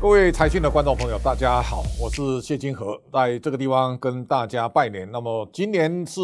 各位财讯的观众朋友，大家好，我是谢金河，在这个地方跟大家拜年。那么今年是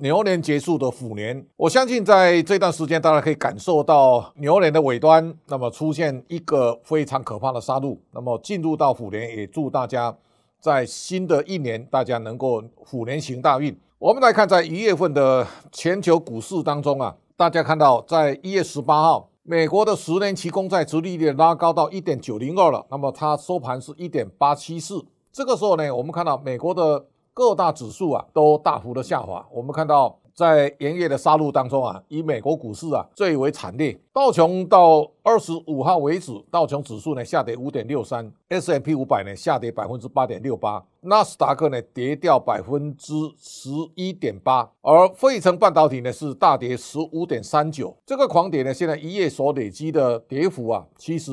牛年结束的虎年，我相信在这段时间，大家可以感受到牛年的尾端，那么出现一个非常可怕的杀戮。那么进入到虎年，也祝大家在新的一年，大家能够虎年行大运。我们来看，在一月份的全球股市当中啊，大家看到在一月十八号。美国的十年期公债殖利率拉高到一点九零二了，那么它收盘是一点八七四。这个时候呢，我们看到美国的各大指数啊都大幅的下滑。我们看到。在元月的杀戮当中啊，以美国股市啊最为惨烈。道琼到二十五号为止，道琼指数呢下跌五点六三，S&P 五百呢下跌百分之八点六八，纳斯达克呢跌掉百分之十一点八，而费城半导体呢是大跌十五点三九。这个狂跌呢，现在一夜所累积的跌幅啊，其实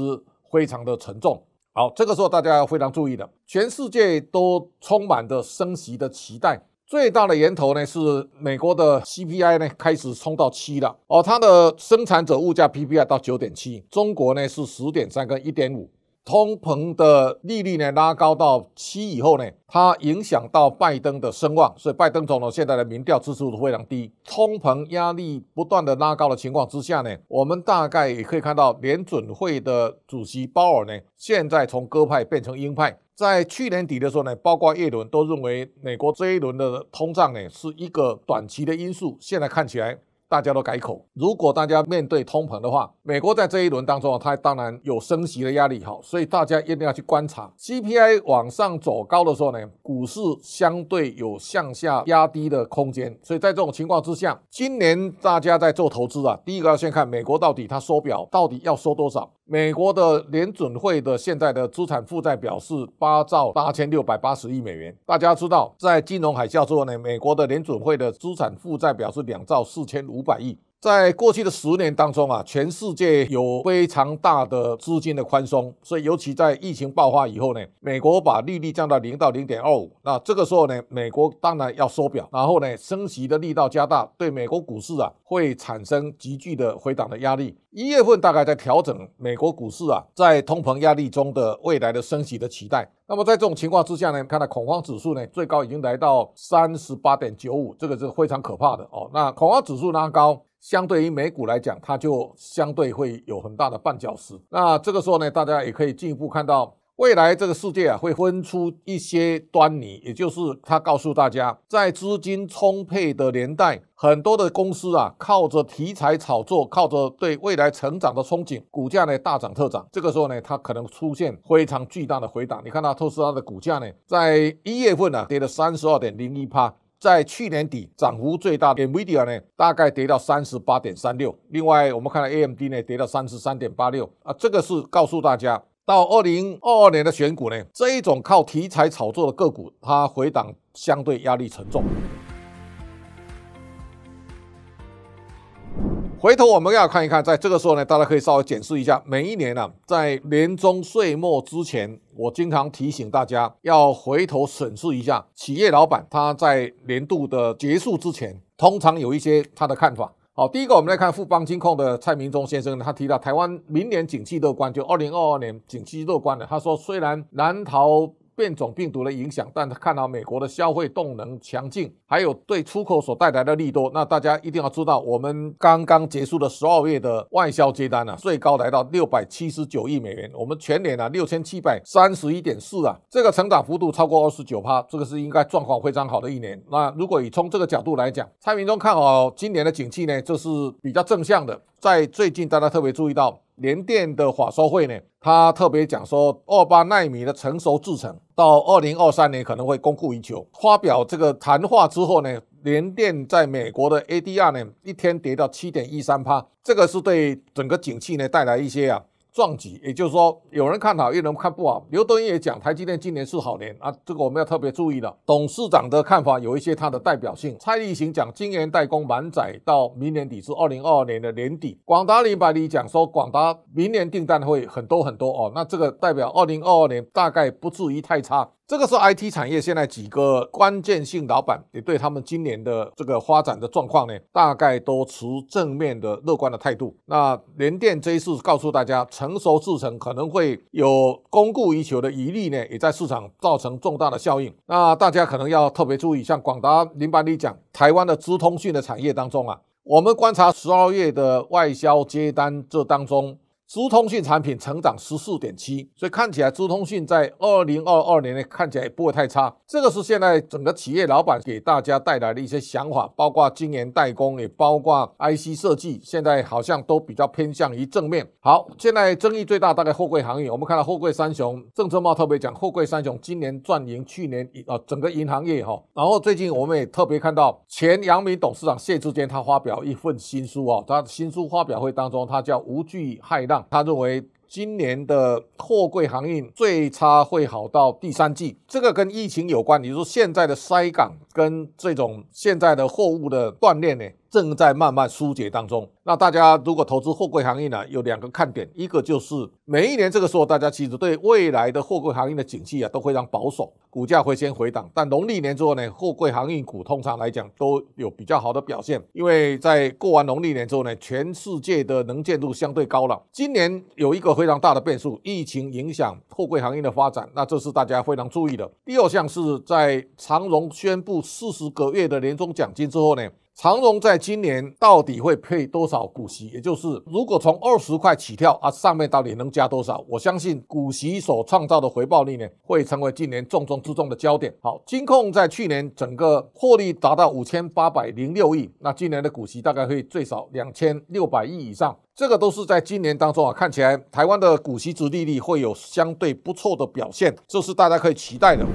非常的沉重。好，这个时候大家要非常注意的，全世界都充满着升息的期待。最大的源头呢是美国的 CPI 呢开始冲到七了哦，它的生产者物价 PPI 到九点七，中国呢是十点三跟一点五，通膨的利率呢拉高到七以后呢，它影响到拜登的声望，所以拜登总统现在的民调支持度非常低，通膨压力不断的拉高的情况之下呢，我们大概也可以看到联准会的主席鲍尔呢现在从鸽派变成鹰派。在去年底的时候呢，包括叶伦都认为美国这一轮的通胀呢是一个短期的因素。现在看起来大家都改口，如果大家面对通膨的话，美国在这一轮当中啊，它当然有升息的压力，好，所以大家一定要去观察 CPI 往上走高的时候呢，股市相对有向下压低的空间。所以在这种情况之下，今年大家在做投资啊，第一个要先看美国到底它收表到底要收多少。美国的联准会的现在的资产负债表是八兆八千六百八十亿美元。大家知道，在金融海啸之后呢，美国的联准会的资产负债表是两兆四千五百亿。在过去的十年当中啊，全世界有非常大的资金的宽松，所以尤其在疫情爆发以后呢，美国把利率降到零到零点二五，那这个时候呢，美国当然要收表，然后呢，升息的力道加大，对美国股市啊会产生急剧的回档的压力。一月份大概在调整美国股市啊，在通膨压力中的未来的升息的期待。那么在这种情况之下呢，看到恐慌指数呢最高已经来到三十八点九五，这个是非常可怕的哦。那恐慌指数拉高。相对于美股来讲，它就相对会有很大的绊脚石。那这个时候呢，大家也可以进一步看到，未来这个世界啊会分出一些端倪，也就是他告诉大家，在资金充沛的年代，很多的公司啊靠着题材炒作，靠着对未来成长的憧憬，股价呢大涨特涨。这个时候呢，它可能出现非常巨大的回档。你看到特斯拉的股价呢，在一月份、啊、跌了三十二点零一趴。在去年底涨幅最大的 NVIDIA 呢，大概跌到三十八点三六。另外，我们看到 AMD 呢，跌到三十三点八六啊。这个是告诉大家，到二零二二年的选股呢，这一种靠题材炒作的个股，它回档相对压力沉重。回头我们要看一看，在这个时候呢，大家可以稍微检视一下，每一年啊，在年终岁末之前，我经常提醒大家要回头审视一下企业老板他在年度的结束之前，通常有一些他的看法。好，第一个我们来看富邦金控的蔡明忠先生，他提到台湾明年景气乐观，就二零二二年景气乐观了。他说，虽然难逃。变种病毒的影响，但他看到美国的消费动能强劲，还有对出口所带来的利多，那大家一定要知道，我们刚刚结束的十二月的外销接单啊，最高来到六百七十九亿美元，我们全年啊六千七百三十一点四啊，这个成长幅度超过二十九趴，这个是应该状况非常好的一年。那如果以从这个角度来讲，蔡明忠看好今年的景气呢，这是比较正向的。在最近，大家特别注意到联电的法说会呢，他特别讲说，二八纳米的成熟制程到二零二三年可能会供过于求。发表这个谈话之后呢，联电在美国的 ADR 呢一天跌到七点一三趴，这个是对整个景气呢带来一些啊。撞击，也就是说，有人看好，有人看不好。刘德音也讲，台积电今年是好年啊，这个我们要特别注意了。董事长的看法有一些他的代表性。蔡立行讲，今年代工满载到明年底是二零二二年的年底。广达林百里讲说，广达明年订单会很多很多哦，那这个代表二零二二年大概不至于太差。这个是 IT 产业现在几个关键性老板也对他们今年的这个发展的状况呢，大概都持正面的乐观的态度。那联电这一次告诉大家，成熟制程可能会有供过于求的疑虑呢，也在市场造成重大的效应。那大家可能要特别注意，像广达林百里讲，台湾的资通讯的产业当中啊，我们观察十二月的外销接单这当中。资通讯产品成长十四点七，所以看起来资通讯在二零二二年呢，看起来也不会太差。这个是现在整个企业老板给大家带来的一些想法，包括晶圆代工，也包括 IC 设计，现在好像都比较偏向于正面。好，现在争议最大大概货柜行业，我们看到货柜三雄，郑正茂特别讲，货柜三雄今年赚赢去年啊整个银行业哈。然后最近我们也特别看到前阳明董事长谢志坚他发表一份新书哦，他新书发表会当中，他叫无惧骇浪。他认为今年的货柜航运最差会好到第三季，这个跟疫情有关。你说现在的塞港跟这种现在的货物的断链呢，正在慢慢疏解当中。那大家如果投资货柜航运呢，有两个看点，一个就是每一年这个时候，大家其实对未来的货柜航运的景气啊都非常保守，股价会先回档。但农历年之后呢，货柜航运股通常来讲都有比较好的表现，因为在过完农历年之后呢，全世界的能见度相对高了。今年有一个非常大的变数，疫情影响货柜行业的发展，那这是大家非常注意的。第二项是在长荣宣布四十个月的年终奖金之后呢。长荣在今年到底会配多少股息？也就是如果从二十块起跳啊，上面到底能加多少？我相信股息所创造的回报率呢，会成为今年重中之重的焦点。好，金控在去年整个获利达到五千八百零六亿，那今年的股息大概会最少两千六百亿以上，这个都是在今年当中啊，看起来台湾的股息殖利率会有相对不错的表现，这是大家可以期待的。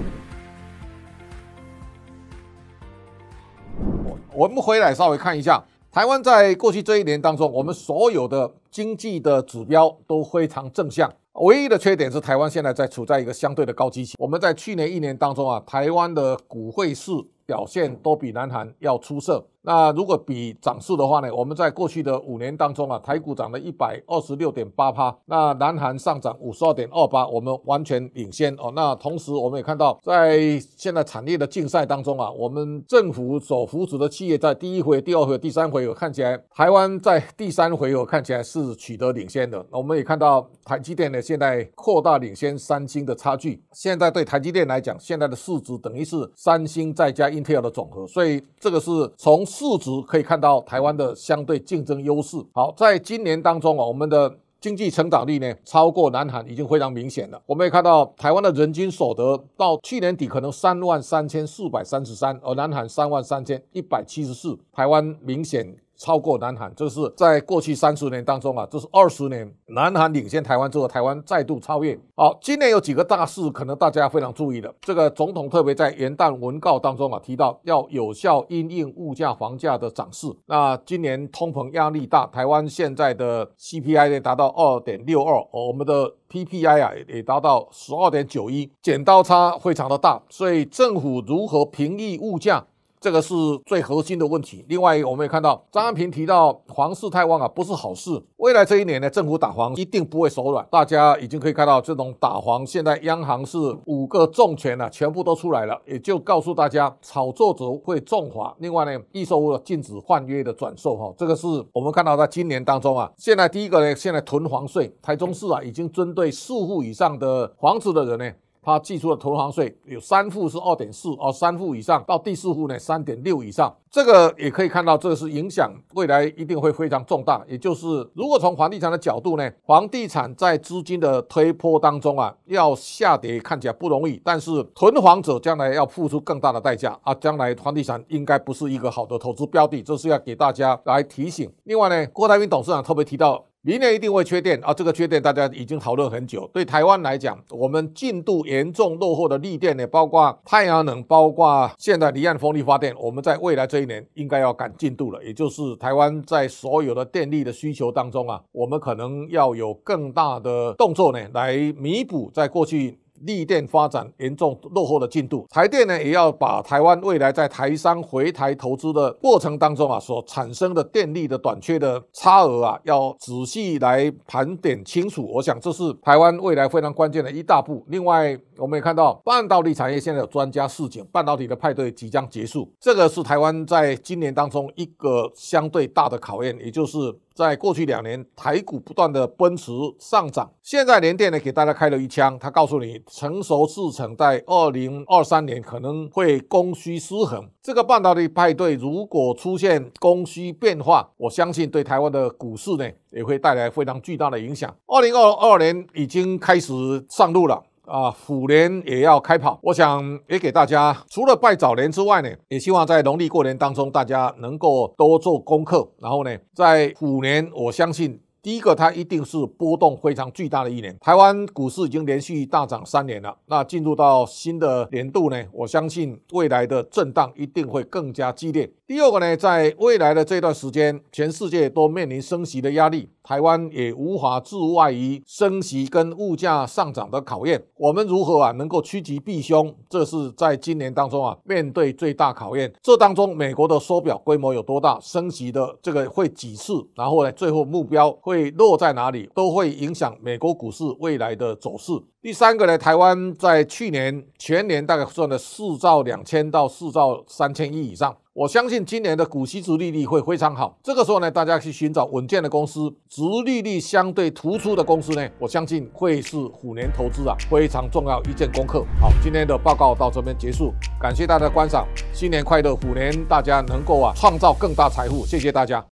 我们回来稍微看一下，台湾在过去这一年当中，我们所有的经济的指标都非常正向，唯一的缺点是台湾现在在处在一个相对的高基期。我们在去年一年当中啊，台湾的股汇市表现都比南韩要出色。那如果比涨势的话呢，我们在过去的五年当中啊，台股涨了一百二十六点八趴，那南韩上涨五十二点二八，我们完全领先哦。那同时我们也看到，在现在产业的竞赛当中啊，我们政府所扶持的企业在第一回、第二回、第三回合看起来，台湾在第三回合看起来是取得领先的。我们也看到台积电呢，现在扩大领先三星的差距。现在对台积电来讲，现在的市值等于是三星再加 Intel 的总和，所以这个是从。市值可以看到台湾的相对竞争优势。好，在今年当中啊，我们的经济成长率呢超过南韩已经非常明显了。我们也看到台湾的人均所得到去年底可能三万三千四百三十三，而南韩三万三千一百七十四，台湾明显。超过南韩，这是在过去三十年当中啊，这是二十年南韩领先台湾之后，台湾再度超越。好，今年有几个大事，可能大家非常注意的。这个总统特别在元旦文告当中啊，提到要有效因应物价、房价的涨势。那今年通膨压力大，台湾现在的 CPI 也达到二点六二，我们的 PPI 啊也达到十二点九一，剪刀差非常的大。所以政府如何平抑物价？这个是最核心的问题。另外，我们也看到张安平提到房市太旺啊，不是好事。未来这一年呢，政府打房一定不会手软。大家已经可以看到，这种打房，现在央行是五个重拳啊，全部都出来了，也就告诉大家，炒作者会重罚。另外呢，预售屋禁止换约的转售，哈，这个是我们看到在今年当中啊，现在第一个呢，现在囤房税，台中市啊，已经针对四户以上的房子的人呢。他寄出的投行税有三户是二点四哦，三户以上到第四户呢三点六以上，这个也可以看到，这是影响未来一定会非常重大。也就是如果从房地产的角度呢，房地产在资金的推波当中啊，要下跌看起来不容易，但是囤房者将来要付出更大的代价啊，将来房地产应该不是一个好的投资标的，这是要给大家来提醒。另外呢，郭台铭董事长特别提到。明年一定会缺电啊！这个缺电大家已经讨论很久。对台湾来讲，我们进度严重落后的绿电呢，包括太阳能，包括现在离岸风力发电，我们在未来这一年应该要赶进度了。也就是台湾在所有的电力的需求当中啊，我们可能要有更大的动作呢，来弥补在过去。绿电发展严重落后的进度。台电呢，也要把台湾未来在台商回台投资的过程当中啊，所产生的电力的短缺的差额啊，要仔细来盘点清楚。我想这是台湾未来非常关键的一大步。另外，我们也看到半导体产业现在有专家示警，半导体的派对即将结束，这个是台湾在今年当中一个相对大的考验，也就是。在过去两年，台股不断的奔驰上涨。现在联电呢，给大家开了一枪，他告诉你，成熟制程在二零二三年可能会供需失衡。这个半导体派对如果出现供需变化，我相信对台湾的股市呢，也会带来非常巨大的影响。二零二二年已经开始上路了。啊，虎年也要开跑，我想也给大家除了拜早年之外呢，也希望在农历过年当中，大家能够多做功课，然后呢，在虎年，我相信。第一个，它一定是波动非常巨大的一年。台湾股市已经连续大涨三年了，那进入到新的年度呢，我相信未来的震荡一定会更加激烈。第二个呢，在未来的这段时间，全世界都面临升息的压力，台湾也无法置外于升息跟物价上涨的考验。我们如何啊能够趋吉避凶？这是在今年当中啊面对最大考验。这当中，美国的缩表规模有多大？升息的这个会几次？然后呢，最后目标会。会落在哪里，都会影响美国股市未来的走势。第三个呢，台湾在去年全年大概赚了四兆两千到四兆三千亿以上。我相信今年的股息殖利率会非常好。这个时候呢，大家去寻找稳健的公司，殖利率相对突出的公司呢，我相信会是虎年投资啊非常重要一件功课。好，今天的报告到这边结束，感谢大家的观赏，新年快乐，虎年大家能够啊创造更大财富，谢谢大家。